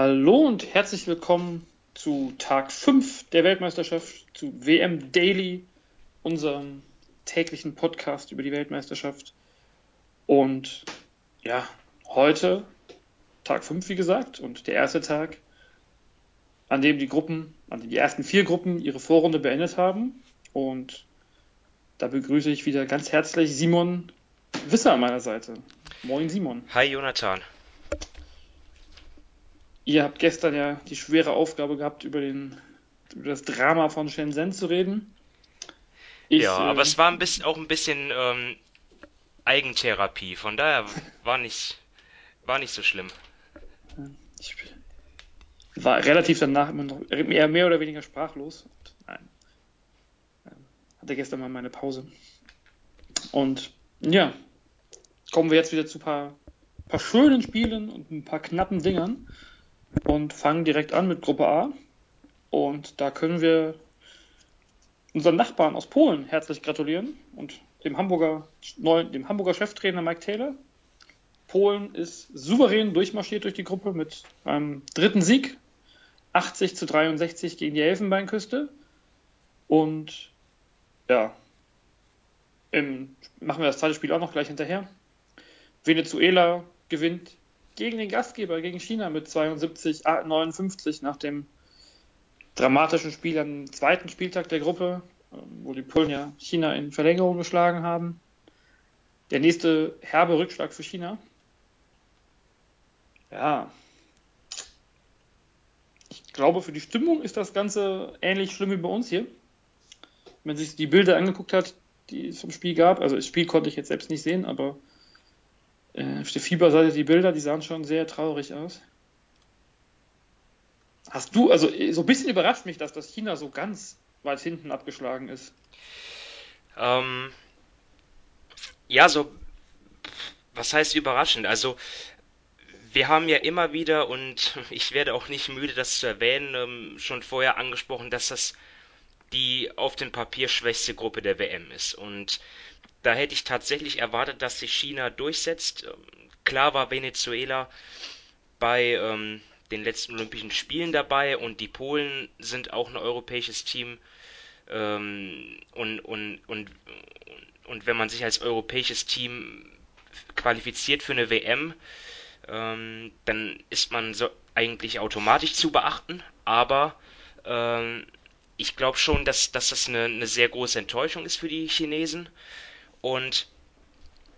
Hallo und herzlich willkommen zu Tag 5 der Weltmeisterschaft, zu WM Daily, unserem täglichen Podcast über die Weltmeisterschaft. Und ja, heute Tag 5, wie gesagt, und der erste Tag, an dem die Gruppen, an dem die ersten vier Gruppen ihre Vorrunde beendet haben. Und da begrüße ich wieder ganz herzlich Simon Wisser an meiner Seite. Moin Simon. Hi Jonathan. Ihr habt gestern ja die schwere Aufgabe gehabt, über, den, über das Drama von Shenzhen zu reden. Ich, ja, aber äh, es war ein bisschen, auch ein bisschen ähm, Eigentherapie, von daher war nicht, war nicht so schlimm. Ich war relativ danach immer noch mehr, mehr oder weniger sprachlos. Und, nein. Ähm, hatte gestern mal meine Pause. Und ja, kommen wir jetzt wieder zu ein paar, paar schönen Spielen und ein paar knappen Dingern und fangen direkt an mit Gruppe A. Und da können wir unseren Nachbarn aus Polen herzlich gratulieren und dem Hamburger, neuen, dem Hamburger Cheftrainer Mike Taylor. Polen ist souverän durchmarschiert durch die Gruppe mit einem dritten Sieg. 80 zu 63 gegen die Elfenbeinküste. Und ja, im, machen wir das zweite Spiel auch noch gleich hinterher. Venezuela gewinnt gegen den Gastgeber, gegen China mit 72, 59 nach dem dramatischen Spiel am zweiten Spieltag der Gruppe, ähm, wo die Polen ja China in Verlängerung geschlagen haben. Der nächste herbe Rückschlag für China. Ja. Ich glaube, für die Stimmung ist das Ganze ähnlich schlimm wie bei uns hier. Wenn man sich die Bilder angeguckt hat, die es vom Spiel gab, also das Spiel konnte ich jetzt selbst nicht sehen, aber äh, auf der Fieberseite die Bilder, die sahen schon sehr traurig aus. Hast du, also so ein bisschen überrascht mich, dass das China so ganz weit hinten abgeschlagen ist. Ähm, ja, so, was heißt überraschend? Also, wir haben ja immer wieder, und ich werde auch nicht müde, das zu erwähnen, ähm, schon vorher angesprochen, dass das die auf dem Papier schwächste Gruppe der WM ist. Und da hätte ich tatsächlich erwartet, dass sich China durchsetzt. Ähm, klar war Venezuela bei ähm, den letzten Olympischen Spielen dabei und die Polen sind auch ein europäisches Team. Ähm, und, und, und, und wenn man sich als europäisches Team qualifiziert für eine WM, ähm, dann ist man so eigentlich automatisch zu beachten. Aber ähm, ich glaube schon, dass, dass das eine, eine sehr große Enttäuschung ist für die Chinesen. Und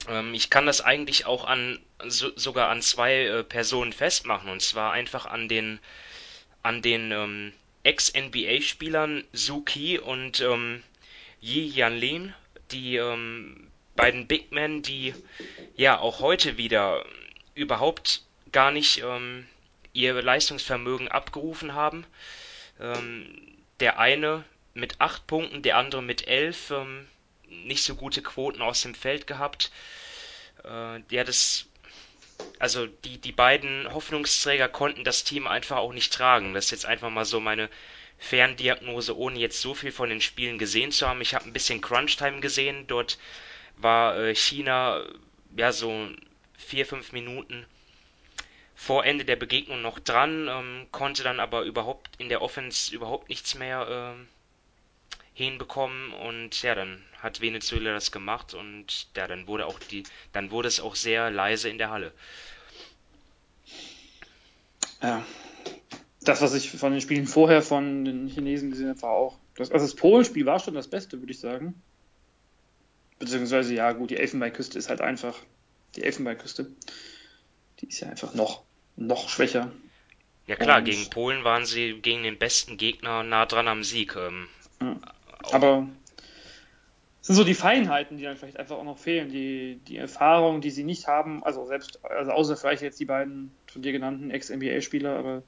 ähm, ich kann das eigentlich auch an so, sogar an zwei äh, Personen festmachen. Und zwar einfach an den an den ähm, Ex-NBA-Spielern Suki und ähm, Yi Yanlin, die ähm, beiden Big Men, die ja auch heute wieder überhaupt gar nicht ähm, ihr Leistungsvermögen abgerufen haben. Ähm, der eine mit acht Punkten, der andere mit elf. Ähm, nicht so gute Quoten aus dem Feld gehabt. Äh, ja, das, also die, die beiden Hoffnungsträger konnten das Team einfach auch nicht tragen. Das ist jetzt einfach mal so meine Ferndiagnose, ohne jetzt so viel von den Spielen gesehen zu haben. Ich habe ein bisschen Crunch-Time gesehen. Dort war äh, China ja so vier, fünf Minuten vor Ende der Begegnung noch dran, ähm, konnte dann aber überhaupt in der Offense überhaupt nichts mehr äh, hinbekommen und ja, dann hat Venezuela das gemacht und ja, dann wurde auch die, dann wurde es auch sehr leise in der Halle. Ja. Das, was ich von den Spielen vorher von den Chinesen gesehen habe, war auch. Das, also das Polenspiel war schon das Beste, würde ich sagen. Beziehungsweise, ja, gut, die Elfenbeinküste ist halt einfach. Die Elfenbeinküste. Die ist ja einfach noch, noch schwächer. Ja klar, und, gegen Polen waren sie gegen den besten Gegner nah dran am Sieg. Ähm, ja. Aber es sind so die Feinheiten, die dann vielleicht einfach auch noch fehlen, die, die Erfahrung, die sie nicht haben, also selbst, also außer vielleicht jetzt die beiden von dir genannten Ex-NBA-Spieler, aber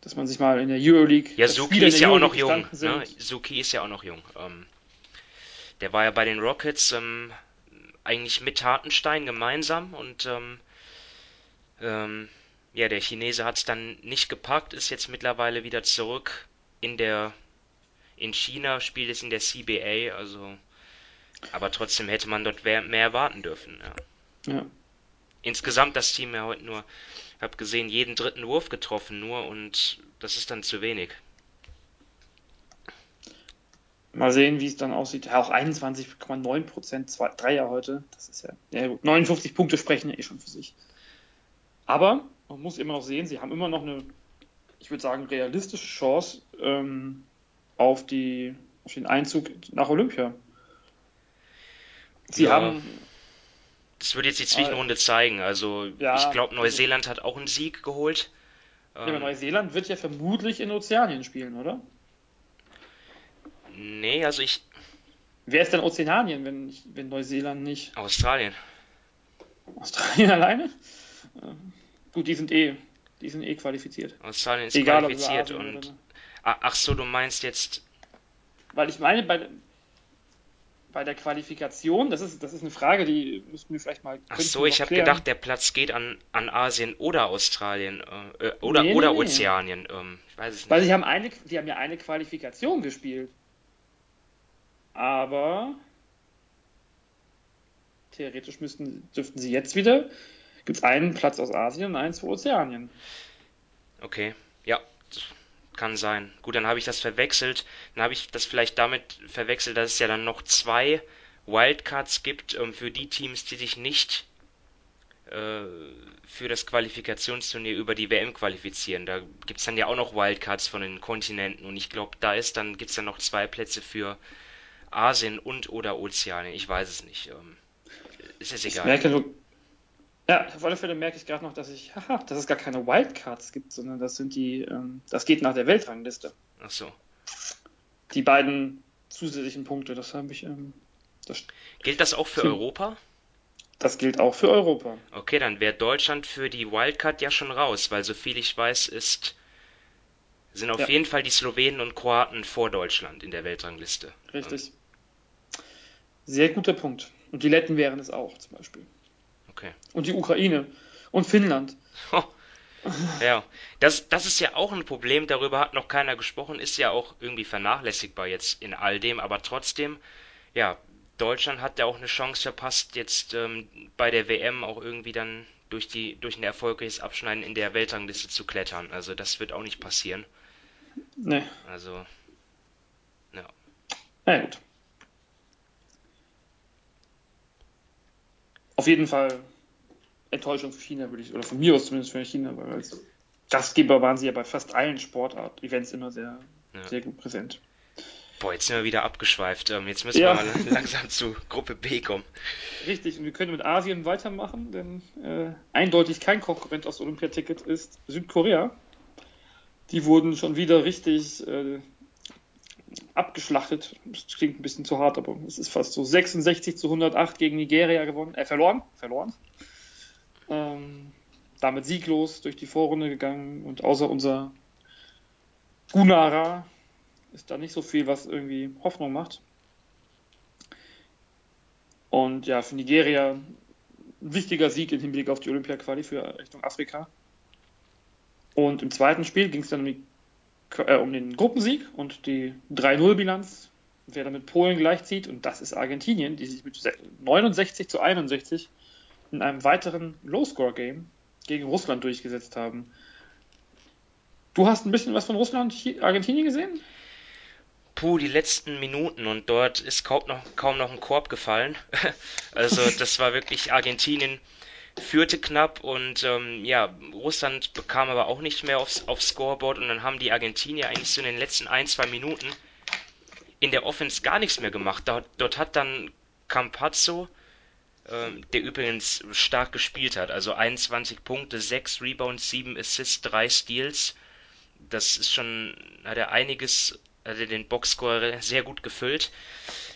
dass man sich mal in der Euroleague. Ja, Suki ist ja auch noch jung. Ne? Suki ist ja auch noch jung. Ähm, der war ja bei den Rockets ähm, eigentlich mit Hartenstein gemeinsam und ähm, ähm ja, der Chinese hat es dann nicht gepackt, ist jetzt mittlerweile wieder zurück in der in China spielt es in der CBA, also aber trotzdem hätte man dort mehr erwarten dürfen. Ja. ja. Insgesamt das Team ja heute nur habe gesehen, jeden dritten Wurf getroffen nur und das ist dann zu wenig. Mal sehen, wie es dann aussieht. Ja, auch 21,9 Prozent Dreier heute. Das ist ja, ja gut. 59 Punkte sprechen ja eh schon für sich. Aber man muss immer noch sehen, sie haben immer noch eine, ich würde sagen, realistische Chance ähm, auf, die, auf den Einzug nach Olympia. Sie ja, haben. Das würde jetzt die Zwischenrunde zeigen. Also ja, ich glaube, also Neuseeland hat auch einen Sieg geholt. Ja, aber ähm, Neuseeland wird ja vermutlich in Ozeanien spielen, oder? Nee, also ich. Wer ist denn Ozeanien, wenn, wenn Neuseeland nicht? Australien. Australien alleine? Äh, gut, die sind eh, die sind eh qualifiziert. Australien ist Egal, qualifiziert und. Ach so, du meinst jetzt. Weil ich meine, bei, bei der Qualifikation, das ist, das ist eine Frage, die müssten wir vielleicht mal. Ach so, ich habe gedacht, der Platz geht an, an Asien oder Australien äh, äh oder, nee, oder nee, Ozeanien. Ähm, ich weiß es nicht. Weil sie haben, eine, sie haben ja eine Qualifikation gespielt. Aber theoretisch müssten, dürften sie jetzt wieder. Gibt es einen Platz aus Asien und eins für Ozeanien. Okay, ja, kann sein. Gut, dann habe ich das verwechselt. Dann habe ich das vielleicht damit verwechselt, dass es ja dann noch zwei Wildcards gibt ähm, für die Teams, die sich nicht äh, für das Qualifikationsturnier über die WM qualifizieren. Da gibt es dann ja auch noch Wildcards von den Kontinenten und ich glaube, da ist dann gibt es dann noch zwei Plätze für Asien und oder Ozeanien. Ich weiß es nicht. Ähm, ist es egal. Ich merke nur, ja, auf alle Fälle merke ich gerade noch, dass ich, haha, dass es gar keine Wildcards gibt, sondern das sind die, ähm, das geht nach der Weltrangliste. Ach so. Die beiden zusätzlichen Punkte, das habe ich. Ähm, das gilt das auch für Europa? Das gilt auch für Europa. Okay, dann wäre Deutschland für die Wildcard ja schon raus, weil soviel ich weiß, ist sind auf ja. jeden Fall die Slowenen und Kroaten vor Deutschland in der Weltrangliste. Richtig. Sehr guter Punkt. Und die Letten wären es auch zum Beispiel. Okay. Und die Ukraine und Finnland. Oh. Ja, das, das ist ja auch ein Problem, darüber hat noch keiner gesprochen, ist ja auch irgendwie vernachlässigbar jetzt in all dem, aber trotzdem, ja, Deutschland hat ja auch eine Chance verpasst, jetzt ähm, bei der WM auch irgendwie dann durch die durch ein erfolgreiches Abschneiden in der Weltrangliste zu klettern. Also das wird auch nicht passieren. Nee. Also, ja. Na gut. Auf jeden Fall Enttäuschung für China, würde ich, oder von mir aus zumindest für China, weil als Gastgeber waren sie ja bei fast allen Sportart-Events immer sehr, ja. sehr gut präsent. Boah, jetzt sind wir wieder abgeschweift. Ähm, jetzt müssen ja. wir mal langsam zu Gruppe B kommen. Richtig, und wir können mit Asien weitermachen, denn äh, eindeutig kein Konkurrent aus Olympiaticket ist Südkorea. Die wurden schon wieder richtig äh, abgeschlachtet. Das klingt ein bisschen zu hart, aber es ist fast so 66 zu 108 gegen Nigeria gewonnen. Äh, verloren. Verloren. Ähm, damit sieglos durch die Vorrunde gegangen und außer unser Gunara ist da nicht so viel, was irgendwie Hoffnung macht. Und ja, für Nigeria ein wichtiger Sieg im Hinblick auf die Olympia-Quali für Richtung Afrika. Und im zweiten Spiel ging es dann um, die, äh, um, den Gruppensieg und die 3-0-Bilanz, wer damit Polen gleichzieht. Und das ist Argentinien, die sich mit 69 zu 61 in einem weiteren Low-Score-Game gegen Russland durchgesetzt haben. Du hast ein bisschen was von Russland, Argentinien gesehen? Puh, die letzten Minuten und dort ist kaum noch, kaum noch ein Korb gefallen. also das war wirklich Argentinien führte knapp und ähm, ja, Russland bekam aber auch nicht mehr aufs, aufs Scoreboard und dann haben die Argentinier eigentlich so in den letzten ein, zwei Minuten in der Offense gar nichts mehr gemacht. Dort, dort hat dann Campazzo, ähm, der übrigens stark gespielt hat, also 21 Punkte, 6 Rebounds, 7 Assists, 3 Steals. Das ist schon, hat er einiges, hat er den Boxscore sehr gut gefüllt.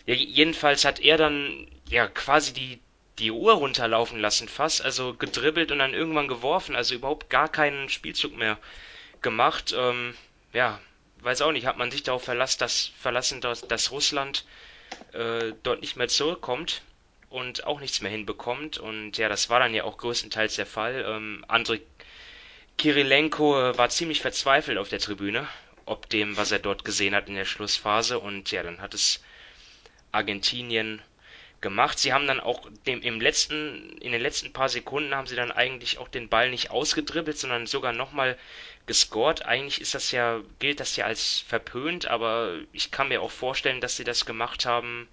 Ja, jedenfalls hat er dann ja quasi die, die Uhr runterlaufen lassen fast, also gedribbelt und dann irgendwann geworfen, also überhaupt gar keinen Spielzug mehr gemacht. Ähm, ja, weiß auch nicht, hat man sich darauf verlassen, dass, verlassen, dass, dass Russland äh, dort nicht mehr zurückkommt und auch nichts mehr hinbekommt. Und ja, das war dann ja auch größtenteils der Fall. Ähm, Andrei Kirilenko äh, war ziemlich verzweifelt auf der Tribüne, ob dem, was er dort gesehen hat in der Schlussphase. Und ja, dann hat es Argentinien gemacht. Sie haben dann auch dem, im letzten, in den letzten paar Sekunden haben sie dann eigentlich auch den Ball nicht ausgedribbelt, sondern sogar nochmal gescored. Eigentlich ist das ja, gilt das ja als verpönt, aber ich kann mir auch vorstellen, dass sie das gemacht haben,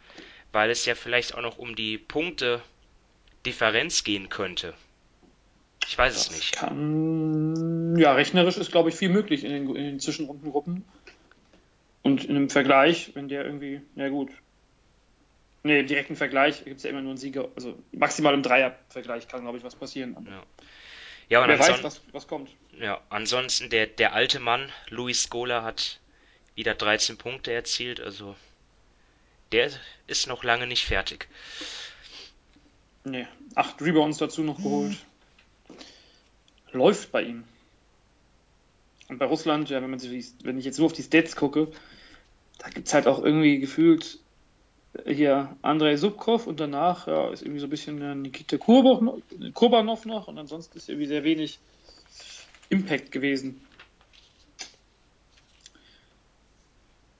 weil es ja vielleicht auch noch um die Punkte Differenz gehen könnte. Ich weiß das es nicht. Kann, ja, rechnerisch ist, glaube ich, viel möglich in den, in den Zwischenrundengruppen. Und in einem Vergleich, wenn der irgendwie, ja gut. Nee, im direkten Vergleich gibt es ja immer nur einen Sieger. Also maximal im Dreiervergleich kann, glaube ich, was passieren. Ja. Ja, und Wer weiß, was, was kommt. Ja, ansonsten der, der alte Mann, Luis Scola, hat wieder 13 Punkte erzielt, also der ist noch lange nicht fertig. Nee, acht Rebounds dazu noch geholt. Läuft bei ihm. Und bei Russland, ja, wenn man sich, wenn ich jetzt nur auf die Stats gucke, da gibt es halt auch irgendwie gefühlt hier Andrei Subkov und danach ja, ist irgendwie so ein bisschen Nikita Kurbanov noch und ansonsten ist irgendwie sehr wenig Impact gewesen.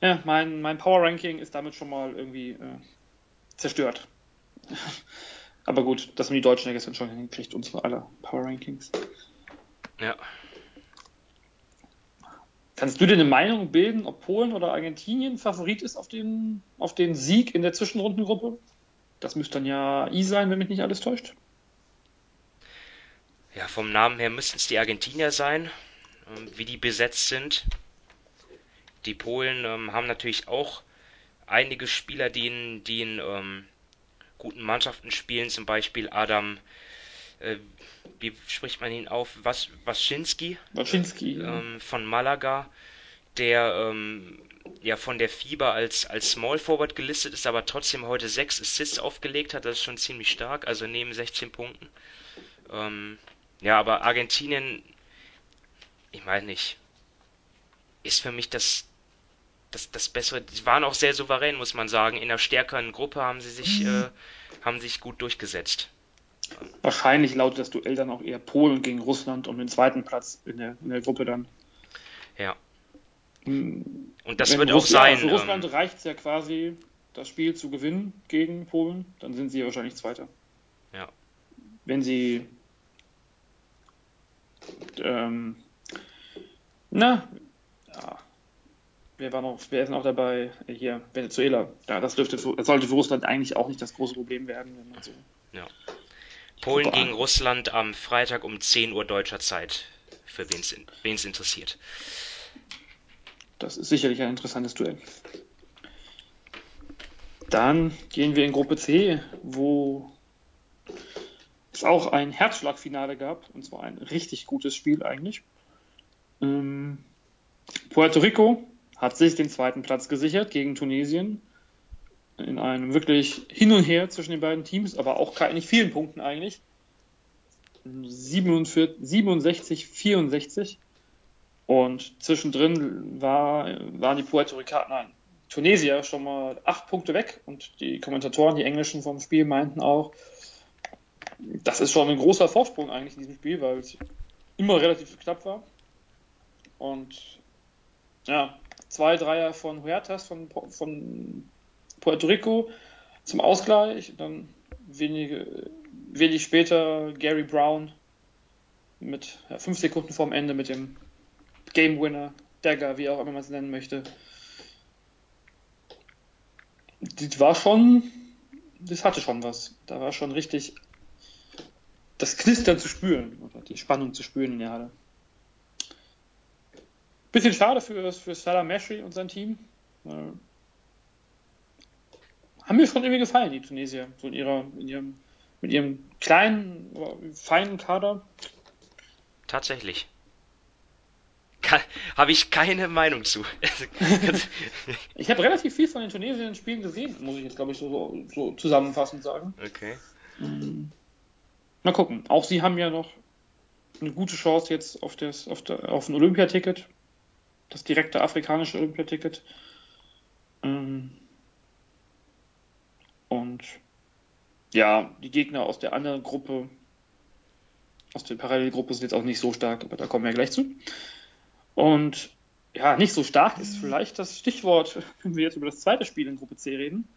Ja, mein, mein Power Ranking ist damit schon mal irgendwie äh, zerstört. Aber gut, das haben die Deutschen ja gestern schon hingekriegt, unsere aller Power Rankings. Ja. Kannst du dir eine Meinung bilden, ob Polen oder Argentinien Favorit ist auf den, auf den Sieg in der Zwischenrundengruppe? Das müsste dann ja I sein, wenn mich nicht alles täuscht. Ja, vom Namen her müssten es die Argentinier sein, ähm, wie die besetzt sind. Die Polen ähm, haben natürlich auch einige Spieler, die in, die in ähm, guten Mannschaften spielen, zum Beispiel Adam, äh, wie spricht man ihn auf? Was, Waschinski? Waschinski. Ähm, von Malaga, der ähm, ja von der FIBA als, als Small Forward gelistet ist, aber trotzdem heute sechs Assists aufgelegt hat. Das ist schon ziemlich stark, also neben 16 Punkten. Ähm, ja, aber Argentinien, ich meine nicht, ist für mich das, das, das Bessere. Die waren auch sehr souverän, muss man sagen. In einer stärkeren Gruppe haben sie sich, mhm. äh, haben sich gut durchgesetzt. Wahrscheinlich lautet das Duell dann auch eher Polen gegen Russland um den zweiten Platz in der, in der Gruppe dann. Ja. Hm, Und das Wenn wird Russland, auch sein. Für Russland ähm, reicht es ja quasi, das Spiel zu gewinnen gegen Polen, dann sind sie ja wahrscheinlich Zweiter. Ja. Wenn sie ähm, na, ja, wer war noch, wer ist noch dabei? Hier, Venezuela. Ja, das dürfte, das sollte für Russland eigentlich auch nicht das große Problem werden, wenn man so. Ja. Polen gegen Russland am Freitag um 10 Uhr deutscher Zeit. Für wen es interessiert. Das ist sicherlich ein interessantes Duell. Dann gehen wir in Gruppe C, wo es auch ein Herzschlagfinale gab, und zwar ein richtig gutes Spiel eigentlich. Ähm, Puerto Rico hat sich den zweiten Platz gesichert gegen Tunesien. In einem wirklich Hin und Her zwischen den beiden Teams, aber auch nicht vielen Punkten eigentlich. 47, 67, 64. Und zwischendrin war, waren die Puerto Ricaner, nein, Tunesier schon mal acht Punkte weg. Und die Kommentatoren, die Englischen vom Spiel, meinten auch, das ist schon ein großer Vorsprung eigentlich in diesem Spiel, weil es immer relativ knapp war. Und ja, zwei Dreier von Huertas von, von Puerto Rico zum Ausgleich. Dann wenige, wenig später Gary Brown mit ja, fünf Sekunden vorm Ende mit dem Game Winner, Dagger, wie auch immer man es nennen möchte. Das war schon, das hatte schon was. Da war schon richtig das Knistern zu spüren oder die Spannung zu spüren in der Halle. Bisschen schade für, für Salah Meshri und sein Team. Haben mir schon irgendwie gefallen, die Tunesier, so in ihrer, in ihrem, mit ihrem kleinen, feinen Kader. Tatsächlich. Habe ich keine Meinung zu. ich habe relativ viel von den Tunesiern Spielen gesehen, muss ich jetzt, glaube ich, so, so zusammenfassend sagen. Okay. Mhm. Mal gucken. Auch sie haben ja noch eine gute Chance jetzt auf, das, auf, der, auf ein Olympiaticket. Das direkte afrikanische Olympiaticket. Ähm, und ja, die Gegner aus der anderen Gruppe, aus der Parallelgruppe sind jetzt auch nicht so stark, aber da kommen wir gleich zu. Und ja, nicht so stark ist vielleicht das Stichwort, wenn wir jetzt über das zweite Spiel in Gruppe C reden.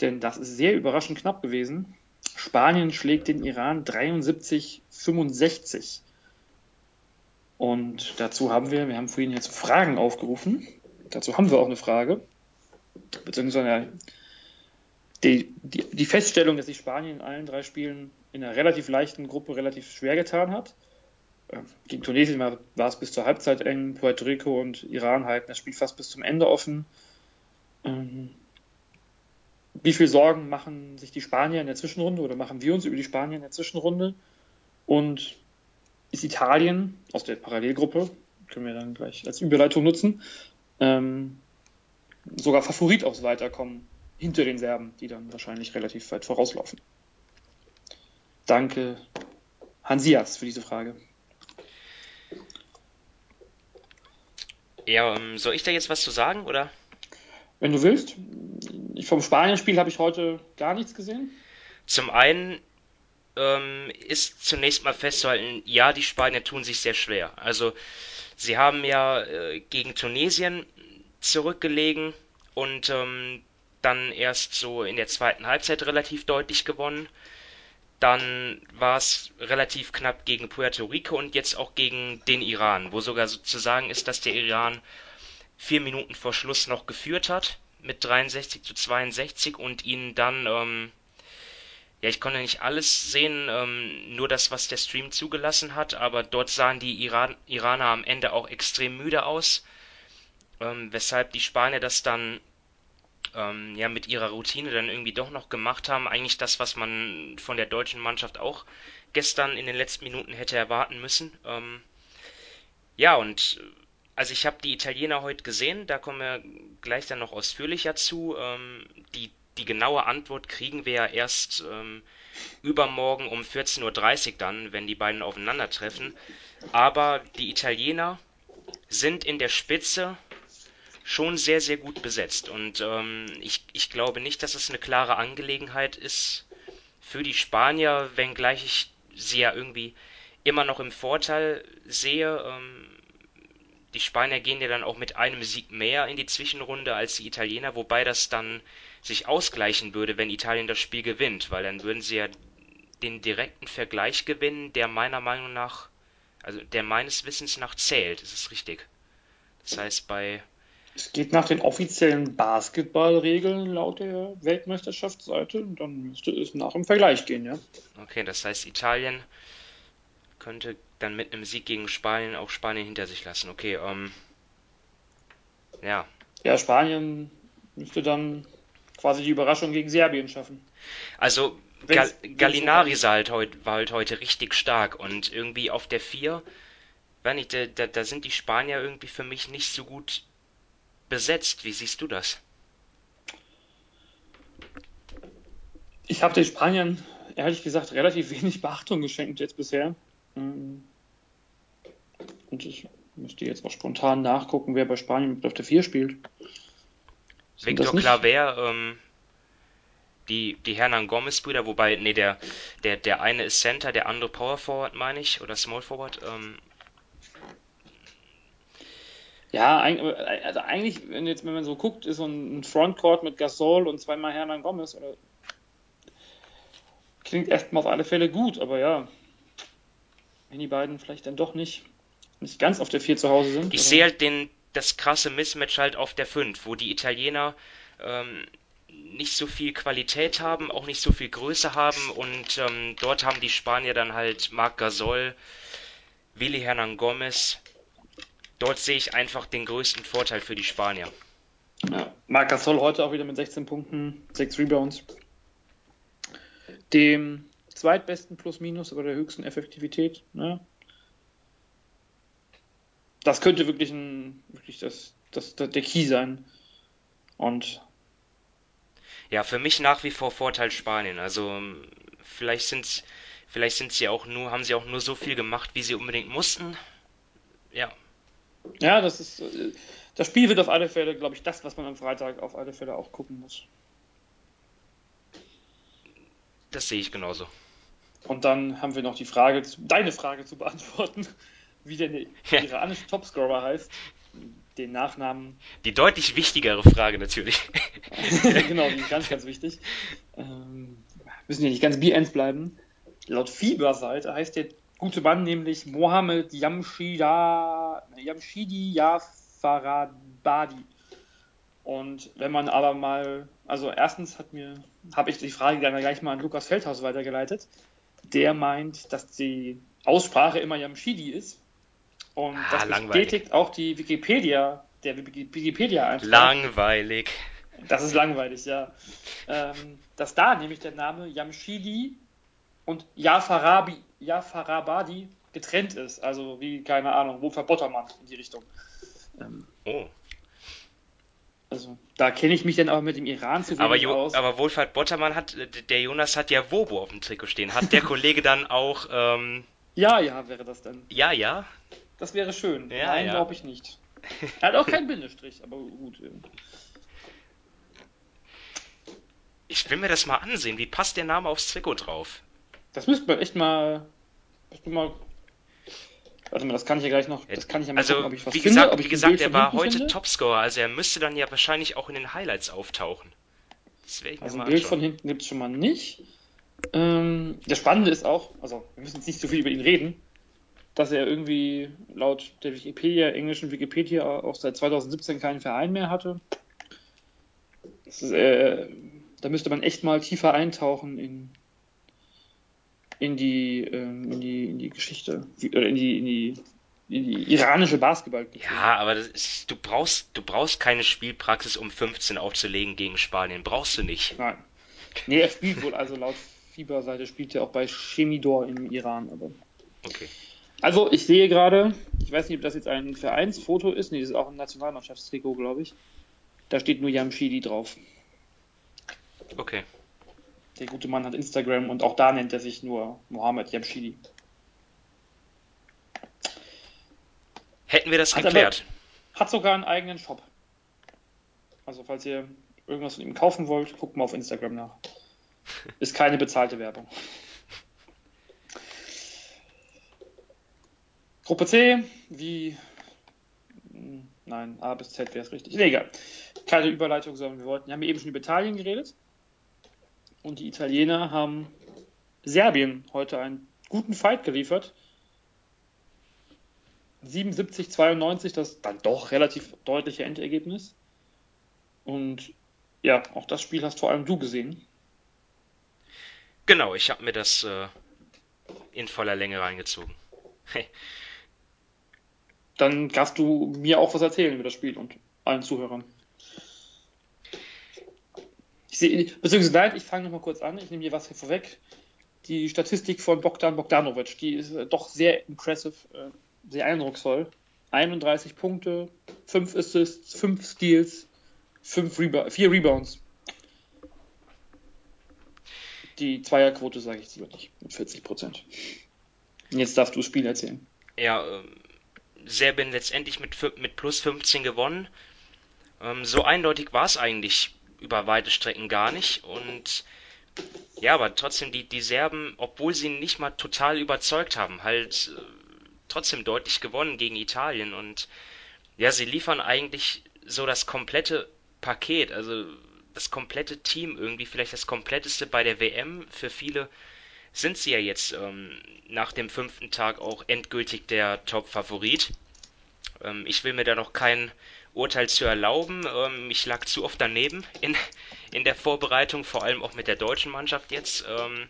denn das ist sehr überraschend knapp gewesen. Spanien schlägt den Iran 73-65. Und dazu haben wir, wir haben vorhin jetzt Fragen aufgerufen. Dazu haben wir auch eine Frage. Beziehungsweise die, die, die Feststellung, dass sich Spanien in allen drei Spielen in einer relativ leichten Gruppe relativ schwer getan hat. Ähm, gegen Tunesien war, war es bis zur Halbzeit eng, Puerto Rico und Iran halten das Spiel fast bis zum Ende offen. Ähm, wie viel Sorgen machen sich die Spanier in der Zwischenrunde oder machen wir uns über die Spanier in der Zwischenrunde? Und ist Italien aus der Parallelgruppe, können wir dann gleich als Überleitung nutzen, ähm, sogar Favorit aufs Weiterkommen hinter den Serben, die dann wahrscheinlich relativ weit vorauslaufen. Danke, Hansias, für diese Frage. Ja, ähm, soll ich da jetzt was zu sagen, oder? Wenn du willst. Ich, vom Spanien-Spiel habe ich heute gar nichts gesehen. Zum einen ähm, ist zunächst mal festzuhalten, ja, die Spanier tun sich sehr schwer. Also sie haben ja äh, gegen Tunesien zurückgelegen und ähm, dann erst so in der zweiten Halbzeit relativ deutlich gewonnen. Dann war es relativ knapp gegen Puerto Rico und jetzt auch gegen den Iran, wo sogar sozusagen ist, dass der Iran vier Minuten vor Schluss noch geführt hat mit 63 zu 62 und ihnen dann ähm, ja, ich konnte nicht alles sehen, ähm, nur das, was der Stream zugelassen hat, aber dort sahen die Iran Iraner am Ende auch extrem müde aus, ähm, weshalb die Spanier das dann ähm, ja mit ihrer Routine dann irgendwie doch noch gemacht haben. Eigentlich das, was man von der deutschen Mannschaft auch gestern in den letzten Minuten hätte erwarten müssen. Ähm, ja, und also ich habe die Italiener heute gesehen, da kommen wir gleich dann noch ausführlicher zu. Ähm, die die genaue Antwort kriegen wir ja erst ähm, übermorgen um 14.30 Uhr dann, wenn die beiden aufeinandertreffen. Aber die Italiener sind in der Spitze schon sehr, sehr gut besetzt. Und ähm, ich, ich glaube nicht, dass es eine klare Angelegenheit ist für die Spanier, wenngleich ich sie ja irgendwie immer noch im Vorteil sehe. Ähm, die Spanier gehen ja dann auch mit einem Sieg mehr in die Zwischenrunde als die Italiener, wobei das dann sich ausgleichen würde, wenn Italien das Spiel gewinnt, weil dann würden sie ja den direkten Vergleich gewinnen, der meiner Meinung nach, also der meines Wissens nach zählt. Das ist richtig. Das heißt, bei. Es geht nach den offiziellen Basketballregeln laut der Weltmeisterschaftsseite und dann müsste es nach dem Vergleich gehen, ja. Okay, das heißt, Italien könnte dann mit einem Sieg gegen Spanien auch Spanien hinter sich lassen. Okay, ähm. Ja. Ja, Spanien müsste dann quasi die Überraschung gegen Serbien schaffen. Also Gal Gallinari so halt heut, war halt heute richtig stark und irgendwie auf der 4, nicht, da, da, da sind die Spanier irgendwie für mich nicht so gut besetzt. Wie siehst du das? Ich habe den Spaniern ehrlich gesagt relativ wenig Beachtung geschenkt jetzt bisher. Ähm, und ich müsste jetzt auch spontan nachgucken, wer bei Spanien auf der 4 spielt. Victor Claver, ähm, die, die Hernan Gomez-Brüder, wobei, nee, der, der, der eine ist Center, der andere Power Forward, meine ich, oder Small Forward. Ähm. Ja, also eigentlich, wenn, jetzt, wenn man so guckt, ist so ein Frontcourt mit Gasol und zweimal Hernan Gomez, oder, klingt erstmal auf alle Fälle gut, aber ja, wenn die beiden vielleicht dann doch nicht, nicht ganz auf der 4 zu Hause sind. Ich sehe halt den, das krasse Mismatch halt auf der 5, wo die Italiener ähm, nicht so viel Qualität haben, auch nicht so viel Größe haben und ähm, dort haben die Spanier dann halt Marc Gasol, Willi Hernan Gomez. Dort sehe ich einfach den größten Vorteil für die Spanier. Ja, Marc Gasol heute auch wieder mit 16 Punkten, 6 Rebounds. Dem zweitbesten Plus-Minus, aber der höchsten Effektivität. Ne? das könnte wirklich, ein, wirklich das, das, das, der Key sein. Und ja, für mich nach wie vor Vorteil Spanien. Also vielleicht sind vielleicht sind sie auch nur, haben sie auch nur so viel gemacht, wie sie unbedingt mussten. Ja. Ja, das ist das Spiel wird auf alle Fälle, glaube ich, das, was man am Freitag auf alle Fälle auch gucken muss. Das sehe ich genauso. Und dann haben wir noch die Frage, deine Frage zu beantworten wie der ja. iranische Topscorer heißt. den Nachnamen. Die deutlich wichtigere Frage natürlich. genau, die ist ganz, ganz wichtig. Ähm, müssen ja nicht ganz Bierends bleiben. Laut Fieberseite heißt der gute Mann nämlich Mohammed Yamshida, Yamshidi Yafarabadi. Und wenn man aber mal, also erstens hat mir, habe ich die Frage dann gleich mal an Lukas Feldhaus weitergeleitet. Der meint, dass die Aussprache immer Yamshidi ist. Und ah, das bestätigt auch die Wikipedia, der Wikipedia-Eintrag. Langweilig. Das ist langweilig, ja. Ähm, dass da nämlich der Name Yamshidi und Jafarabi, Jafarabadi getrennt ist. Also wie, keine Ahnung, Wolfgang Bottermann in die Richtung. Ähm, oh. Also da kenne ich mich dann auch mit dem Iran zu aber jo aus. Aber Wohlfahrt Bottermann hat, der Jonas hat ja Wobo auf dem Trikot stehen. Hat der Kollege dann auch... Ähm... Ja, ja, wäre das dann. Ja, ja. Das wäre schön. Ja, Nein, ja. glaube ich nicht. Er hat auch keinen Bindestrich, aber gut. Ich will mir das mal ansehen. Wie passt der Name aufs Trikot drauf? Das müsste man echt mal. mal Warte mal, das kann ich ja gleich noch. Das kann ich ja mal also, gucken, ob ich was wie finde. Gesagt, wie gesagt, er war heute finde. Topscorer, also er müsste dann ja wahrscheinlich auch in den Highlights auftauchen. Das ich also ein Bild anschauen. von hinten gibt es schon mal nicht. Ähm, das Spannende ist auch, also wir müssen jetzt nicht so viel über ihn reden, dass er irgendwie laut der Wikipedia, englischen Wikipedia, auch seit 2017 keinen Verein mehr hatte. Ist, äh, da müsste man echt mal tiefer eintauchen in, in die, ähm, in die, in die Geschichte, oder in die, in die, in die iranische Basketball. Ja, aber ist, du brauchst, du brauchst keine Spielpraxis, um 15 aufzulegen gegen Spanien. Brauchst du nicht. Nein. Nee, er spielt wohl, also laut FIBA-Seite spielt er auch bei Chemidor im Iran, aber. Okay. Also, ich sehe gerade, ich weiß nicht, ob das jetzt ein Vereinsfoto ist, nee, das ist auch ein Nationalmannschaftstrikot, glaube ich. Da steht nur Yamshidi drauf. Okay. Der gute Mann hat Instagram und auch da nennt er sich nur Mohammed Yamshidi. Hätten wir das hat geklärt. Aber, hat sogar einen eigenen Shop. Also falls ihr irgendwas von ihm kaufen wollt, guckt mal auf Instagram nach. Ist keine bezahlte Werbung. Gruppe C, wie. Hm, nein, A bis Z wäre es richtig. Nee, egal. Keine Überleitung, sondern wir wollten. Wir haben eben schon über Italien geredet. Und die Italiener haben Serbien heute einen guten Fight geliefert. 77, 92, das dann doch relativ deutliche Endergebnis. Und ja, auch das Spiel hast vor allem du gesehen. Genau, ich habe mir das äh, in voller Länge reingezogen. dann darfst du mir auch was erzählen über das Spiel und allen Zuhörern. Sehe, beziehungsweise nein, ich fange nochmal kurz an, ich nehme hier was hier vorweg. Die Statistik von Bogdan Bogdanovic, die ist äh, doch sehr impressive, äh, sehr eindrucksvoll. 31 Punkte, 5 Assists, 5 Steals, 5 Reba 4 Rebounds. Die Zweierquote sage ich lieber nicht, mit 40 Prozent. Jetzt darfst du das Spiel erzählen. Ja, ähm, Serbien letztendlich mit, mit plus 15 gewonnen. Ähm, so eindeutig war es eigentlich über weite Strecken gar nicht. Und ja, aber trotzdem, die, die Serben, obwohl sie nicht mal total überzeugt haben, halt äh, trotzdem deutlich gewonnen gegen Italien. Und ja, sie liefern eigentlich so das komplette Paket, also das komplette Team irgendwie, vielleicht das kompletteste bei der WM. Für viele sind sie ja jetzt ähm, nach dem fünften Tag auch endgültig der Top-Favorit. Ähm, ich will mir da noch kein Urteil zu erlauben. Ähm, ich lag zu oft daneben in, in der Vorbereitung, vor allem auch mit der deutschen Mannschaft jetzt. Ähm,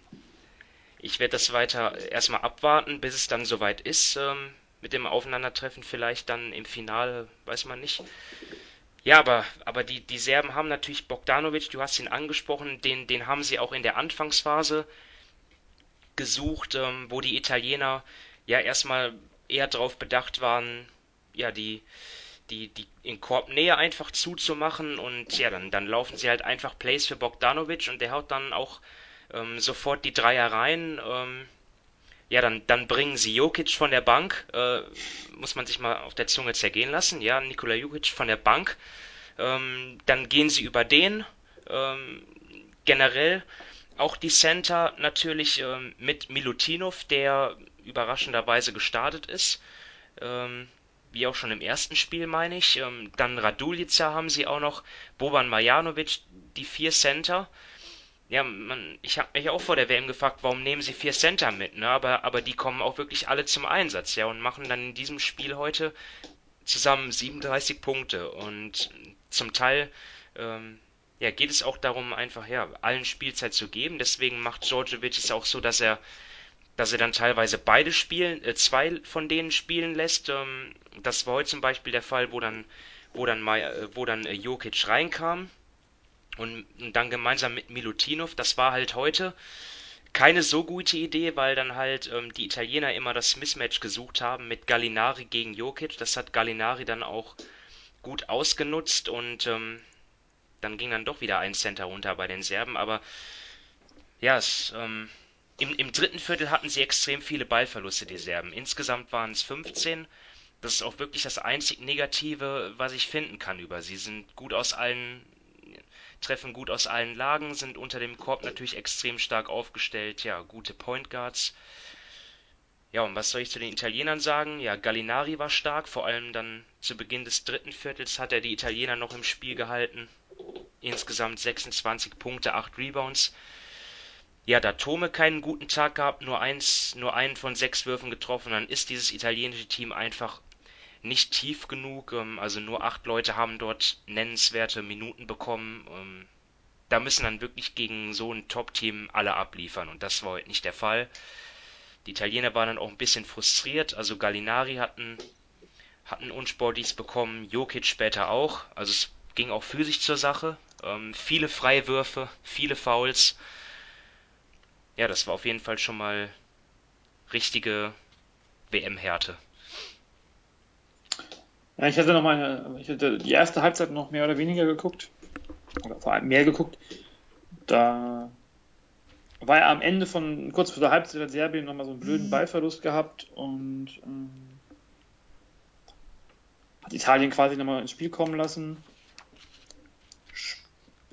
ich werde das weiter erstmal abwarten, bis es dann soweit ist. Ähm, mit dem Aufeinandertreffen vielleicht dann im Finale, weiß man nicht. Ja, aber, aber die, die Serben haben natürlich Bogdanovic, du hast ihn angesprochen, den, den haben sie auch in der Anfangsphase gesucht, ähm, wo die Italiener ja erstmal eher darauf bedacht waren, ja, die, die, die in Korbnähe einfach zuzumachen und ja, dann, dann laufen sie halt einfach Plays für Bogdanovic und der haut dann auch ähm, sofort die Dreier rein. Ähm, ja, dann, dann bringen sie Jokic von der Bank, äh, muss man sich mal auf der Zunge zergehen lassen, ja, Nikola Jokic von der Bank. Ähm, dann gehen sie über den. Ähm, generell auch die Center natürlich ähm, mit Milutinov, der überraschenderweise gestartet ist. Ähm, wie auch schon im ersten Spiel, meine ich. Ähm, dann Radulica haben sie auch noch, Boban Marjanovic, die vier Center. Ja, man, ich habe mich auch vor der WM gefragt, warum nehmen sie vier Center mit, ne? Aber, aber die kommen auch wirklich alle zum Einsatz, ja, und machen dann in diesem Spiel heute zusammen 37 Punkte. Und zum Teil ähm, ja, geht es auch darum, einfach ja, allen Spielzeit zu geben. Deswegen macht Djordjevic es auch so, dass er dass er dann teilweise beide spielen, äh, zwei von denen spielen lässt. Ähm, das war heute zum Beispiel der Fall, wo dann, wo dann, äh, wo dann äh, Jokic reinkam und, und dann gemeinsam mit Milutinov. Das war halt heute keine so gute Idee, weil dann halt ähm, die Italiener immer das Mismatch gesucht haben mit Gallinari gegen Jokic. Das hat Gallinari dann auch gut ausgenutzt und ähm, dann ging dann doch wieder ein Center runter bei den Serben. Aber ja, es, ähm, im, Im dritten Viertel hatten sie extrem viele Ballverluste, die Serben. Insgesamt waren es 15. Das ist auch wirklich das einzig Negative, was ich finden kann über sie. Sind gut aus allen, treffen gut aus allen Lagen, sind unter dem Korb natürlich extrem stark aufgestellt. Ja, gute Point Guards. Ja, und was soll ich zu den Italienern sagen? Ja, Gallinari war stark, vor allem dann zu Beginn des dritten Viertels hat er die Italiener noch im Spiel gehalten. Insgesamt 26 Punkte, 8 Rebounds. Ja, da Tome keinen guten Tag gehabt, nur eins, nur einen von sechs Würfen getroffen, dann ist dieses italienische Team einfach nicht tief genug. Ähm, also nur acht Leute haben dort nennenswerte Minuten bekommen. Ähm, da müssen dann wirklich gegen so ein Top-Team alle abliefern und das war heute nicht der Fall. Die Italiener waren dann auch ein bisschen frustriert. Also Gallinari hatten hatten Unsportdienst bekommen, Jokic später auch. Also es ging auch physisch zur Sache. Ähm, viele Freiwürfe, viele Fouls ja, das war auf jeden Fall schon mal richtige WM-Härte. Ja, ich hatte noch mal, ich hatte die erste Halbzeit noch mehr oder weniger geguckt. Oder vor allem mehr geguckt. Da war er am Ende von, kurz vor der Halbzeit hat Serbien nochmal so einen blöden mhm. Ballverlust gehabt und ähm, hat Italien quasi nochmal ins Spiel kommen lassen.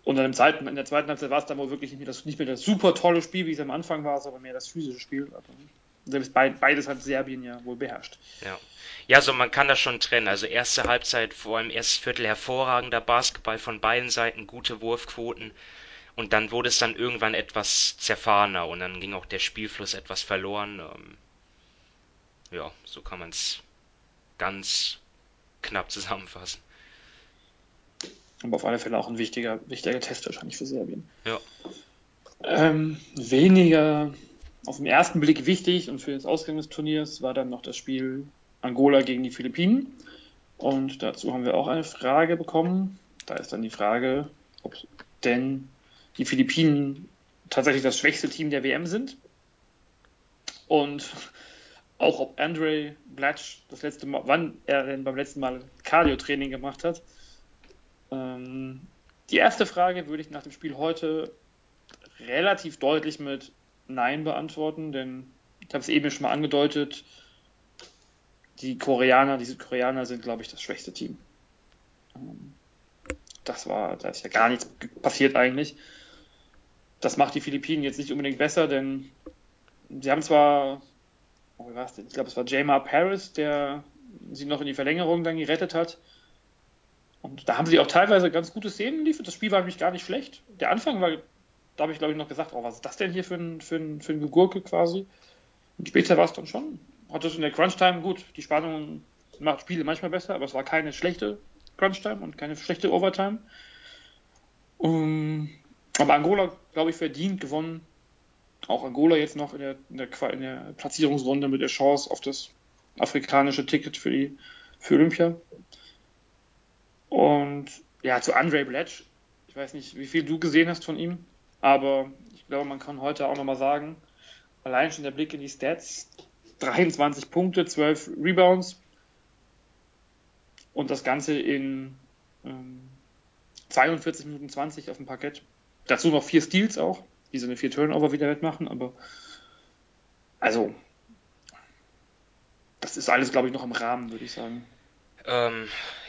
Und dann im zweiten, in der zweiten Halbzeit war es dann wohl wirklich nicht mehr, das, nicht mehr das super tolle Spiel, wie es am Anfang war, sondern mehr das physische Spiel. Also, selbst beides hat Serbien ja wohl beherrscht. Ja. Ja, so man kann das schon trennen. Also erste Halbzeit, vor allem erstes Viertel hervorragender Basketball von beiden Seiten, gute Wurfquoten. Und dann wurde es dann irgendwann etwas zerfahrener und dann ging auch der Spielfluss etwas verloren. Ähm, ja, so kann man es ganz knapp zusammenfassen. Aber auf alle Fälle auch ein wichtiger, wichtiger Test wahrscheinlich für Serbien. Ja. Ähm, weniger auf den ersten Blick wichtig und für das Ausgang des Turniers war dann noch das Spiel Angola gegen die Philippinen. Und dazu haben wir auch eine Frage bekommen. Da ist dann die Frage, ob denn die Philippinen tatsächlich das schwächste Team der WM sind. Und auch ob Andre Blatch das letzte Mal, wann er denn beim letzten Mal Cardio-Training gemacht hat. Ähm, die erste Frage würde ich nach dem Spiel heute relativ deutlich mit Nein beantworten, denn ich habe es eben schon mal angedeutet, die Koreaner, die Südkoreaner sind, glaube ich, das schwächste Team. Ähm, das war, da ist ja gar nichts passiert eigentlich. Das macht die Philippinen jetzt nicht unbedingt besser, denn sie haben zwar, oh, wie war es denn? Ich glaube, es war Jamar Paris, der sie noch in die Verlängerung dann gerettet hat. Und da haben sie auch teilweise ganz gute Szenen geliefert. Das Spiel war nämlich gar nicht schlecht. Der Anfang war, da habe ich glaube ich noch gesagt, oh, was ist das denn hier für ein, für ein, für ein Gegurke quasi? Und später war es dann schon. Hat es in der Crunch-Time gut. Die Spannung macht Spiele manchmal besser, aber es war keine schlechte Crunch-Time und keine schlechte Overtime. Um, aber Angola, glaube ich, verdient gewonnen. Auch Angola jetzt noch in der, in der, in der Platzierungsrunde mit der Chance auf das afrikanische Ticket für die für Olympia. Und ja, zu Andre Bletch, ich weiß nicht, wie viel du gesehen hast von ihm, aber ich glaube, man kann heute auch nochmal sagen, allein schon der Blick in die Stats, 23 Punkte, 12 Rebounds und das Ganze in ähm, 42 Minuten 20 auf dem Parkett. Dazu noch vier Steals auch, die so eine vier Turnover wieder wettmachen, aber also das ist alles, glaube ich, noch im Rahmen, würde ich sagen. Ähm,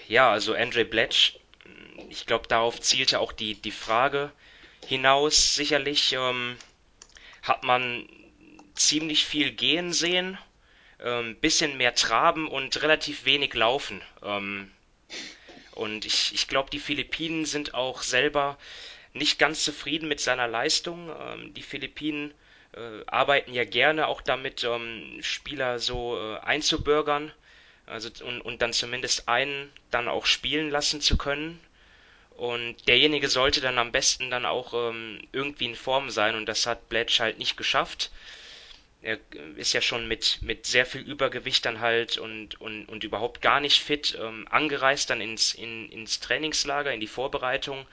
ja, also Andre Bletch, ich glaube, darauf zielte auch die, die Frage hinaus. Sicherlich ähm, hat man ziemlich viel gehen sehen, ähm, bisschen mehr traben und relativ wenig laufen. Ähm, und ich, ich glaube, die Philippinen sind auch selber nicht ganz zufrieden mit seiner Leistung. Ähm, die Philippinen äh, arbeiten ja gerne auch damit, ähm, Spieler so äh, einzubürgern, also und, und dann zumindest einen dann auch spielen lassen zu können. Und derjenige sollte dann am besten dann auch ähm, irgendwie in Form sein und das hat Bletch halt nicht geschafft. Er ist ja schon mit, mit sehr viel Übergewicht dann halt und, und, und überhaupt gar nicht fit ähm, angereist dann ins, in, ins Trainingslager, in die Vorbereitung.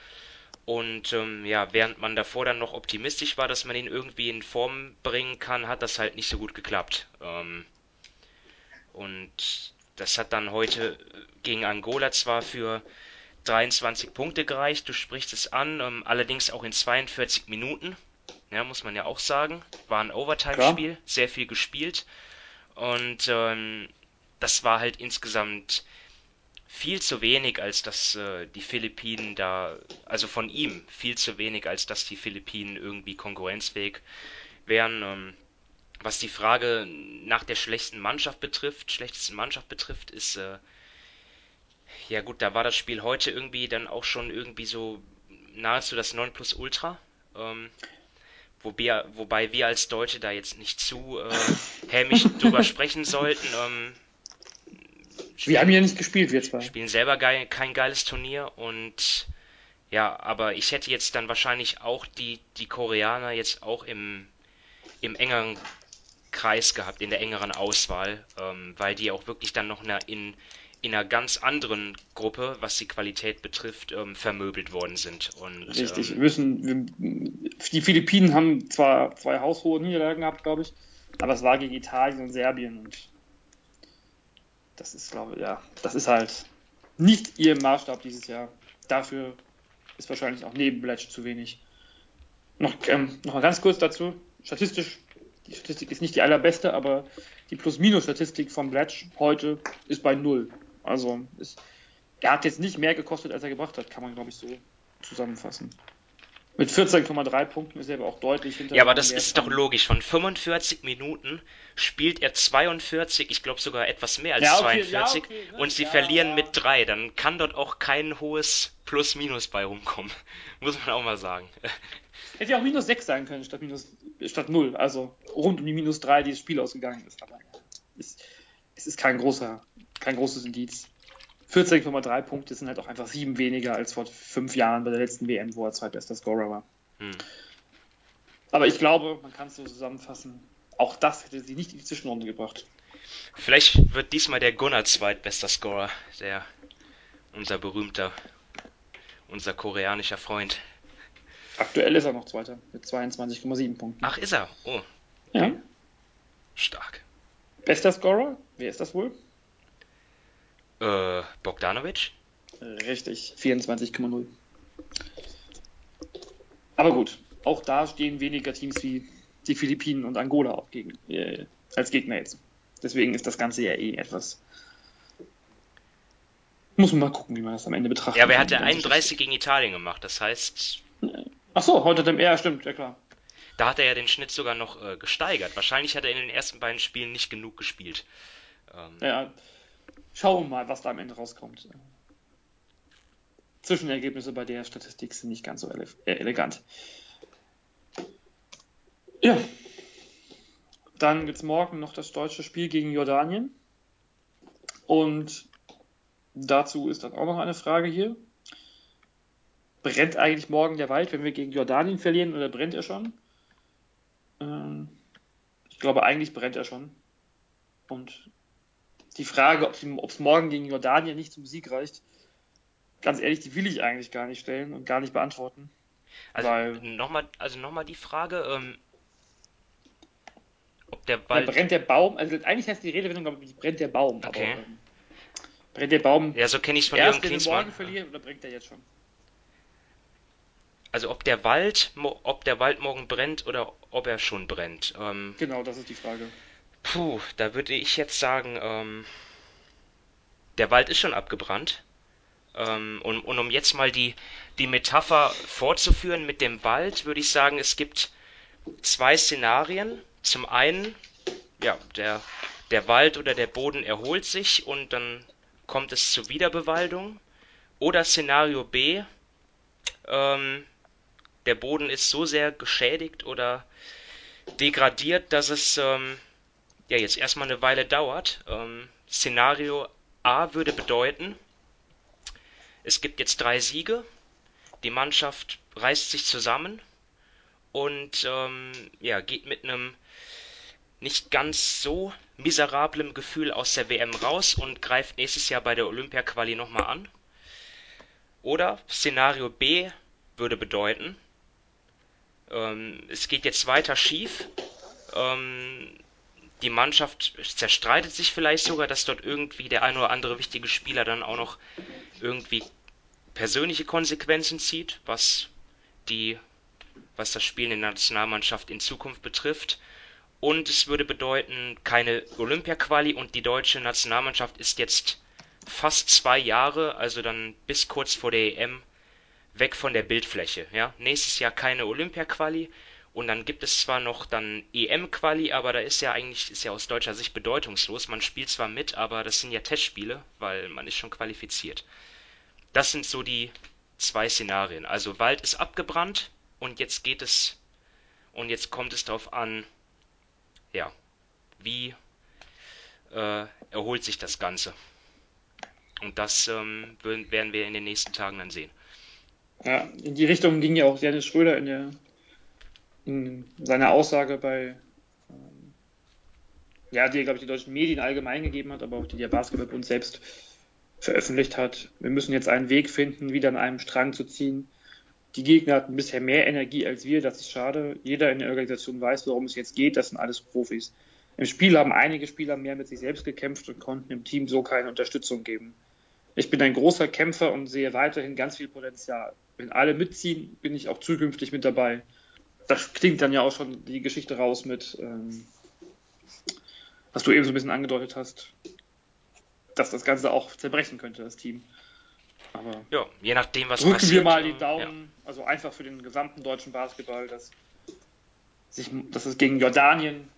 Und ähm, ja, während man davor dann noch optimistisch war, dass man ihn irgendwie in Form bringen kann, hat das halt nicht so gut geklappt. Ähm, und das hat dann heute gegen Angola zwar für 23 Punkte gereicht, du sprichst es an, ähm, allerdings auch in 42 Minuten. Ja, muss man ja auch sagen. War ein Overtime-Spiel, sehr viel gespielt. Und ähm, das war halt insgesamt viel zu wenig, als dass äh, die Philippinen da, also von ihm viel zu wenig, als dass die Philippinen irgendwie konkurrenzfähig wären. Ähm, was die Frage nach der schlechtesten Mannschaft betrifft, schlechtesten Mannschaft betrifft, ist äh, ja gut, da war das Spiel heute irgendwie dann auch schon irgendwie so nahezu das Nonplusultra. Ähm, wobei, wobei wir als Deutsche da jetzt nicht zu äh, hämisch drüber sprechen sollten. Ähm, wir haben ja nicht gespielt, wir zwei. Spielen selber geil, kein geiles Turnier und ja, aber ich hätte jetzt dann wahrscheinlich auch die, die Koreaner jetzt auch im, im engeren Kreis gehabt, in der engeren Auswahl, ähm, weil die auch wirklich dann noch in, in einer ganz anderen Gruppe, was die Qualität betrifft, ähm, vermöbelt worden sind. Und, Richtig, ähm, wir müssen, wir, die Philippinen haben zwar zwei haushohe Niederlagen gehabt, glaube ich, aber es war gegen Italien und Serbien und das ist, glaube ich, ja, das ist halt nicht ihr Maßstab dieses Jahr. Dafür ist wahrscheinlich auch neben Bletch zu wenig. Noch, ähm, noch mal ganz kurz dazu. Statistisch, die Statistik ist nicht die allerbeste, aber die Plus-Minus-Statistik von Bletch heute ist bei null. Also ist, er hat jetzt nicht mehr gekostet, als er gebracht hat, kann man, glaube ich, so zusammenfassen. Mit 14,3 Punkten ist er aber auch deutlich hinter. Ja, aber das ist doch logisch. Von 45 Minuten spielt er 42, ich glaube sogar etwas mehr als ja, okay, 42 ja, okay, ne? und sie ja, verlieren mit 3. Dann kann dort auch kein hohes Plus-Minus bei rumkommen. Muss man auch mal sagen. Hätte ja auch minus 6 sein können statt, minus, statt 0. Also rund um die minus 3, die das Spiel ausgegangen ist. Aber es, es ist kein großer, kein großes Indiz. 14,3 Punkte sind halt auch einfach sieben weniger als vor fünf Jahren bei der letzten WM, wo er zweitbester Scorer war. Hm. Aber ich glaube, man kann es so zusammenfassen, auch das hätte sie nicht in die Zwischenrunde gebracht. Vielleicht wird diesmal der Gunnar zweitbester Scorer, der unser berühmter, unser koreanischer Freund. Aktuell ist er noch Zweiter mit 22,7 Punkten. Ach, ist er? Oh. Ja. Stark. Bester Scorer? Wer ist das wohl? Äh, Bogdanovic? Richtig, 24,0. Aber gut, auch da stehen weniger Teams wie die Philippinen und Angola auch gegen, äh, als Gegner jetzt. Deswegen ist das Ganze ja eh etwas. Muss man mal gucken, wie man das am Ende betrachtet. Ja, aber er hat ja 31 gegen Italien gemacht, das heißt. Ach so, heute dem er, stimmt, ja klar. Da hat er ja den Schnitt sogar noch äh, gesteigert. Wahrscheinlich hat er in den ersten beiden Spielen nicht genug gespielt. Ähm, ja, Schauen wir mal, was da am Ende rauskommt. Zwischenergebnisse bei der Statistik sind nicht ganz so ele äh, elegant. Ja. Dann gibt es morgen noch das deutsche Spiel gegen Jordanien. Und dazu ist dann auch noch eine Frage hier. Brennt eigentlich morgen der Wald, wenn wir gegen Jordanien verlieren, oder brennt er schon? Ähm, ich glaube, eigentlich brennt er schon. Und die Frage, ob es morgen gegen Jordanien nicht zum Sieg reicht, ganz ehrlich, die will ich eigentlich gar nicht stellen und gar nicht beantworten. Also nochmal also noch die Frage, ähm, ob der Wald... Brennt der Baum, also eigentlich heißt die Redewendung, glaube ich, brennt der Baum. Okay. Aber, ähm, brennt der Baum ja, so kenne ich von erst, wenn wir morgen verlieren, oder brennt der jetzt schon? Also ob der Wald, ob der Wald morgen brennt oder ob er schon brennt. Ähm, genau, das ist die Frage. Puh, da würde ich jetzt sagen, ähm, der Wald ist schon abgebrannt. Ähm, und, und um jetzt mal die, die Metapher fortzuführen mit dem Wald, würde ich sagen, es gibt zwei Szenarien. Zum einen, ja, der, der Wald oder der Boden erholt sich und dann kommt es zur Wiederbewaldung. Oder Szenario B, ähm, der Boden ist so sehr geschädigt oder degradiert, dass es ähm, ja jetzt erstmal eine Weile dauert. Ähm, Szenario A würde bedeuten, es gibt jetzt drei Siege, die Mannschaft reißt sich zusammen und ähm, ja, geht mit einem nicht ganz so miserablen Gefühl aus der WM raus und greift nächstes Jahr bei der Olympia-Quali nochmal an. Oder Szenario B würde bedeuten, ähm, es geht jetzt weiter schief, ähm, die Mannschaft zerstreitet sich vielleicht sogar, dass dort irgendwie der ein oder andere wichtige Spieler dann auch noch irgendwie persönliche Konsequenzen zieht, was die, was das Spielen in der Nationalmannschaft in Zukunft betrifft. Und es würde bedeuten, keine Olympia-Quali und die deutsche Nationalmannschaft ist jetzt fast zwei Jahre, also dann bis kurz vor der EM, weg von der Bildfläche. Ja? Nächstes Jahr keine Olympia-Quali und dann gibt es zwar noch dann EM-Quali, aber da ist ja eigentlich, ist ja aus deutscher Sicht bedeutungslos. Man spielt zwar mit, aber das sind ja Testspiele, weil man ist schon qualifiziert. Das sind so die zwei Szenarien. Also Wald ist abgebrannt und jetzt geht es und jetzt kommt es darauf an, ja, wie äh, erholt sich das Ganze. Und das ähm, werden wir in den nächsten Tagen dann sehen. Ja, in die Richtung ging ja auch Dennis Schröder in, der, in seiner Aussage bei, ähm, ja, die, glaube ich, die deutschen Medien allgemein gegeben hat, aber auch die der Basketballbund selbst veröffentlicht hat. Wir müssen jetzt einen Weg finden, wieder an einem Strang zu ziehen. Die Gegner hatten bisher mehr Energie als wir, das ist schade. Jeder in der Organisation weiß, worum es jetzt geht, das sind alles Profis. Im Spiel haben einige Spieler mehr mit sich selbst gekämpft und konnten im Team so keine Unterstützung geben. Ich bin ein großer Kämpfer und sehe weiterhin ganz viel Potenzial. Wenn alle mitziehen, bin ich auch zukünftig mit dabei. Das klingt dann ja auch schon die Geschichte raus mit, ähm, was du eben so ein bisschen angedeutet hast, dass das Ganze auch zerbrechen könnte, das Team. Aber ja, je nachdem, was drücken passiert. wir mal die Daumen, ja. also einfach für den gesamten deutschen Basketball, dass, sich, dass es gegen Jordanien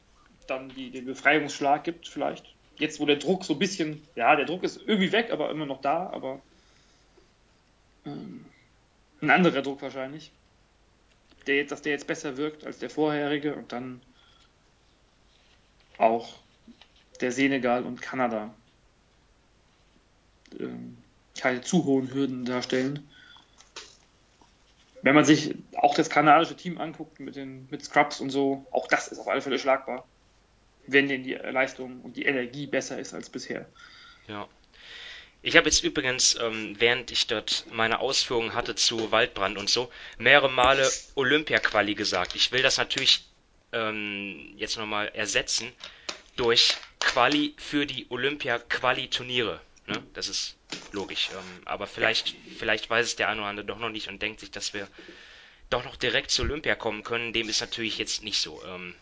dann die, den Befreiungsschlag gibt, vielleicht jetzt, wo der Druck so ein bisschen, ja, der Druck ist irgendwie weg, aber immer noch da, aber ähm, ein anderer Druck wahrscheinlich, der jetzt, dass der jetzt besser wirkt als der vorherige und dann auch der Senegal und Kanada ähm, keine zu hohen Hürden darstellen. Wenn man sich auch das kanadische Team anguckt mit den mit Scrubs und so, auch das ist auf alle Fälle schlagbar wenn denn die Leistung und die Energie besser ist als bisher. Ja. Ich habe jetzt übrigens, ähm, während ich dort meine Ausführungen hatte zu Waldbrand und so, mehrere Male Olympia-Quali gesagt. Ich will das natürlich ähm, jetzt nochmal ersetzen durch Quali für die Olympia-Quali-Turniere. Ne? Das ist logisch. Ähm, aber vielleicht, vielleicht weiß es der eine oder andere doch noch nicht und denkt sich, dass wir doch noch direkt zu Olympia kommen können. Dem ist natürlich jetzt nicht so. Ähm,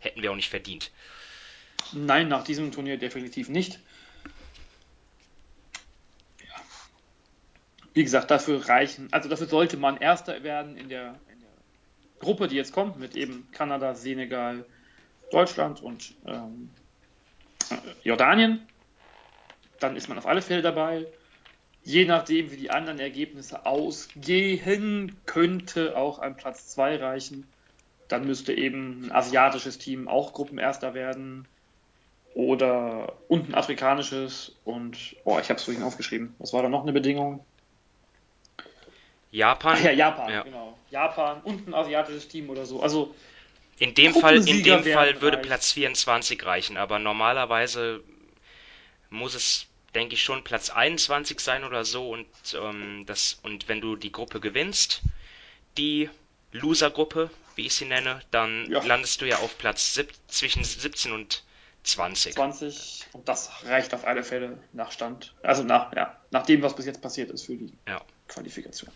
hätten wir auch nicht verdient. Nein, nach diesem Turnier definitiv nicht. Wie gesagt, dafür reichen, also dafür sollte man Erster werden in der, in der Gruppe, die jetzt kommt, mit eben Kanada, Senegal, Deutschland und ähm, Jordanien. Dann ist man auf alle Fälle dabei. Je nachdem, wie die anderen Ergebnisse ausgehen, könnte auch ein Platz 2 reichen. Dann müsste eben ein asiatisches Team auch Gruppenerster werden oder und ein afrikanisches und oh, ich habe es vorhin aufgeschrieben. Was war da noch eine Bedingung? Japan. Ach ja, Japan, ja. genau. Japan und ein asiatisches Team oder so. Also in dem Fall, in dem Fall würde reichen. Platz 24 reichen, aber normalerweise muss es, denke ich, schon Platz 21 sein oder so und ähm, das und wenn du die Gruppe gewinnst, die Loser-Gruppe, wie ich sie nenne, dann ja. landest du ja auf Platz sieb, zwischen 17 und 20. 20 und das reicht auf alle Fälle nach Stand, also nach, ja, nach dem, was bis jetzt passiert ist für die ja. Qualifikation.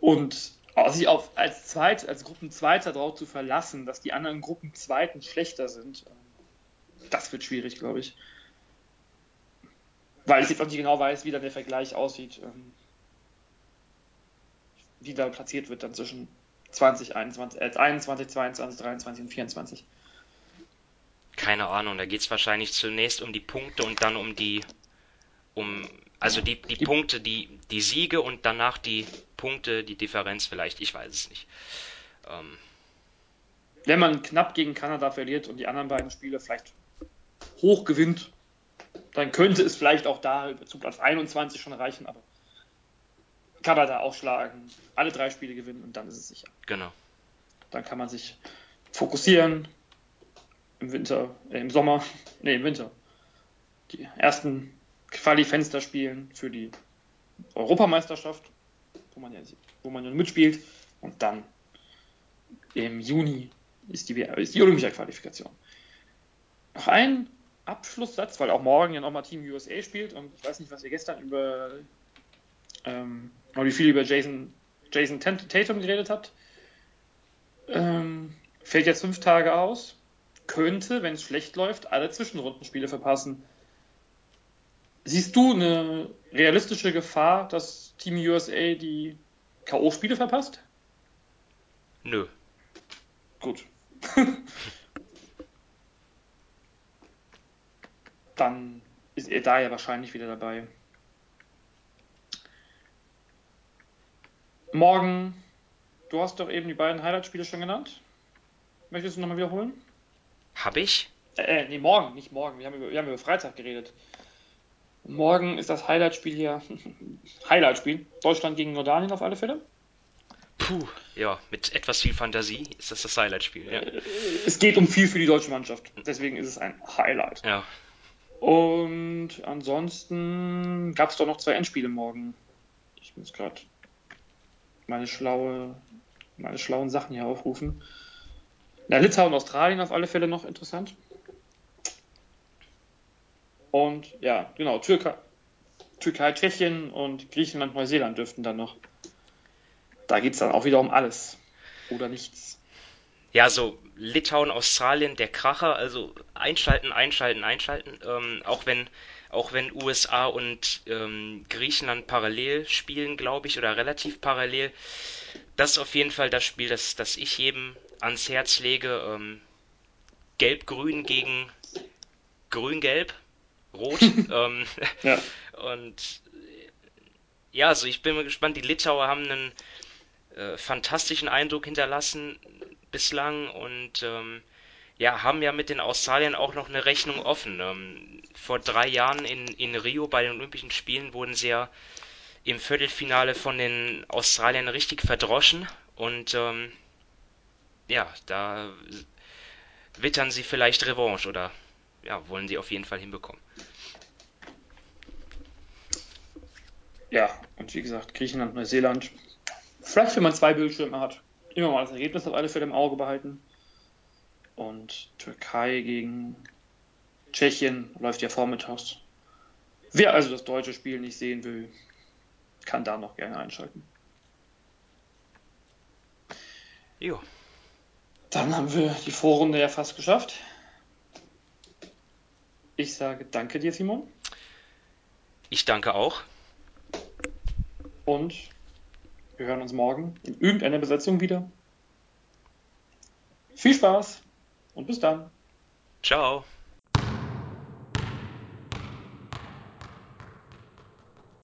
Und sich auf, als Zweit, als Gruppenzweiter darauf zu verlassen, dass die anderen Gruppenzweiten schlechter sind, ähm, das wird schwierig, glaube ich. Weil ich jetzt auch nicht genau weiß, wie dann der Vergleich aussieht. Ähm, wie da platziert wird dann zwischen 2021, äh, 21, 22, 23 und 24. keine Ahnung, da geht's wahrscheinlich zunächst um die Punkte und dann um die, um, also die, die Die, Punkte, die, die Siege und danach die Punkte, die Differenz vielleicht, ich weiß es nicht. Ähm, wenn man knapp gegen Kanada verliert und die anderen beiden Spiele vielleicht hoch gewinnt, dann könnte es vielleicht auch da zu Platz 21 schon reichen, aber Kanada ausschlagen, alle drei Spiele gewinnen und dann ist es sicher. genau. Dann kann man sich fokussieren im Winter, äh, im Sommer, nee, im Winter. Die ersten Quali-Fenster spielen für die Europameisterschaft, wo man ja, wo man mitspielt und dann im Juni ist die, ist die Olympia-Qualifikation. Noch ein Abschlusssatz, weil auch morgen ja nochmal Team USA spielt und ich weiß nicht, was ihr gestern über, ähm, wie viel über Jason, Jason Tatum geredet habt. Ähm, fällt jetzt fünf Tage aus, könnte, wenn es schlecht läuft, alle Zwischenrundenspiele verpassen. Siehst du eine realistische Gefahr, dass Team USA die K.O.-Spiele verpasst? Nö. Gut. Dann ist er da ja wahrscheinlich wieder dabei. Morgen, du hast doch eben die beiden Highlight-Spiele schon genannt. Möchtest du nochmal wiederholen? Hab ich? Äh, äh, nee, morgen, nicht morgen. Wir haben über, wir haben über Freitag geredet. Morgen ist das Highlight-Spiel hier. Highlight-Spiel. Deutschland gegen Jordanien auf alle Fälle. Puh, ja, mit etwas viel Fantasie ist das das Highlight-Spiel, ja. Es geht um viel für die deutsche Mannschaft. Deswegen ist es ein Highlight. Ja. Und ansonsten gab es doch noch zwei Endspiele morgen. Ich muss gerade meine schlaue, meine schlauen Sachen hier aufrufen. Na, Litauen, Australien auf alle Fälle noch interessant. Und ja, genau, Türkei, Türkei, Tschechien und Griechenland, Neuseeland dürften dann noch. Da geht es dann auch wieder um alles oder nichts. Ja, so Litauen, Australien, der Kracher, also einschalten, einschalten, einschalten. Ähm, auch wenn, auch wenn USA und ähm, Griechenland parallel spielen, glaube ich, oder relativ parallel. Das ist auf jeden Fall das Spiel, das, das ich jedem ans Herz lege. Ähm, Gelb-Grün gegen Grün-Gelb, Rot. ähm, Ja, und ja, also ich bin mal gespannt. Die Litauer haben einen äh, fantastischen Eindruck hinterlassen bislang und ähm, ja, haben ja mit den Australiern auch noch eine Rechnung offen. Ähm, vor drei Jahren in, in Rio bei den Olympischen Spielen wurden sie ja im Viertelfinale von den Australiern richtig verdroschen und ähm, ja, da wittern sie vielleicht Revanche oder ja, wollen sie auf jeden Fall hinbekommen. ja, und wie gesagt, Griechenland, Neuseeland. Vielleicht, wenn man zwei Bildschirme hat, immer mal das Ergebnis auf alle Fälle im Auge behalten. Und Türkei gegen Tschechien läuft ja vormittags. Wer also das deutsche Spiel nicht sehen will, kann da noch gerne einschalten. Jo, Dann haben wir die Vorrunde ja fast geschafft. Ich sage danke dir, Simon. ich danke auch. Und wir hören uns morgen in irgendeiner Besetzung wieder. Viel Spaß und bis dann. Ciao.